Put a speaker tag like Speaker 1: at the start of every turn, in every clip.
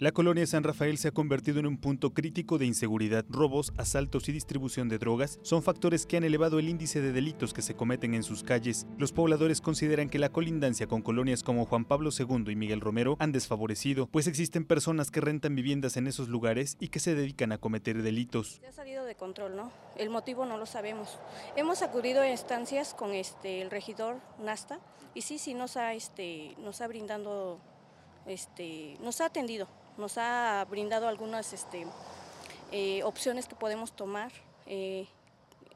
Speaker 1: La colonia San Rafael se ha convertido en un punto crítico de inseguridad. Robos, asaltos y distribución de drogas son factores que han elevado el índice de delitos que se cometen en sus calles. Los pobladores consideran que la colindancia con colonias como Juan Pablo II y Miguel Romero han desfavorecido, pues existen personas que rentan viviendas en esos lugares y que se dedican a cometer delitos.
Speaker 2: Se ha salido de control, ¿no? El motivo no lo sabemos. Hemos acudido a instancias con este el regidor Nasta y sí, sí nos ha este nos ha brindando este nos ha atendido nos ha brindado algunas este, eh, opciones que podemos tomar. Eh,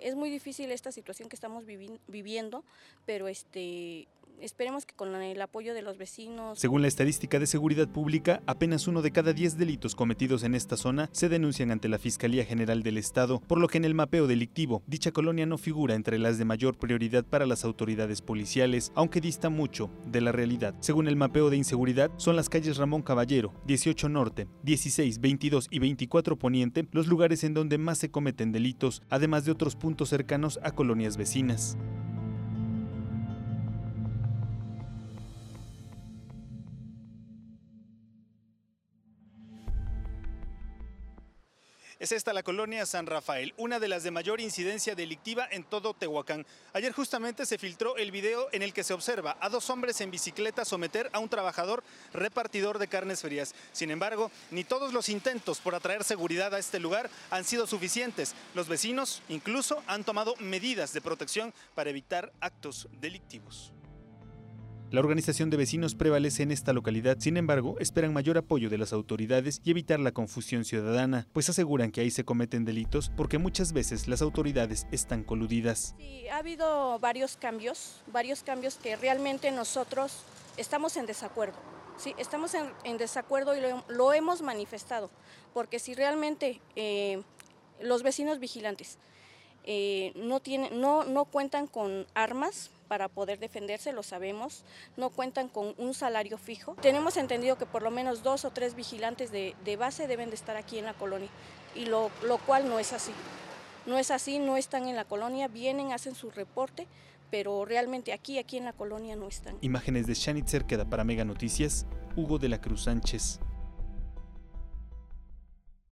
Speaker 2: es muy difícil esta situación que estamos viviendo, pero este, Esperemos que con el apoyo de los vecinos.
Speaker 1: Según la estadística de seguridad pública, apenas uno de cada diez delitos cometidos en esta zona se denuncian ante la Fiscalía General del Estado, por lo que en el mapeo delictivo, dicha colonia no figura entre las de mayor prioridad para las autoridades policiales, aunque dista mucho de la realidad. Según el mapeo de inseguridad, son las calles Ramón Caballero, 18 Norte, 16, 22 y 24 Poniente los lugares en donde más se cometen delitos, además de otros puntos cercanos a colonias vecinas. Es esta la colonia San Rafael, una de las de mayor incidencia delictiva en todo Tehuacán. Ayer justamente se filtró el video en el que se observa a dos hombres en bicicleta someter a un trabajador repartidor de carnes frías. Sin embargo, ni todos los intentos por atraer seguridad a este lugar han sido suficientes. Los vecinos incluso han tomado medidas de protección para evitar actos delictivos. La organización de vecinos prevalece en esta localidad, sin embargo, esperan mayor apoyo de las autoridades y evitar la confusión ciudadana, pues aseguran que ahí se cometen delitos porque muchas veces las autoridades están coludidas.
Speaker 2: Sí, ha habido varios cambios, varios cambios que realmente nosotros estamos en desacuerdo. Sí, estamos en, desacuerdo y lo, hemos manifestado, porque si realmente eh, los vecinos vigilantes eh, no, no, no cuentan con armas para poder defenderse, lo sabemos, no cuentan con un salario fijo. Tenemos entendido que por lo menos dos o tres vigilantes de, base deben de estar aquí en la colonia, y lo, lo cual no es así. No es así, no están en la colonia, vienen, hacen su reporte, pero realmente aquí, aquí en la colonia no están.
Speaker 1: Imágenes de Shanitzer queda para Mega Noticias, Hugo de la Cruz Sánchez.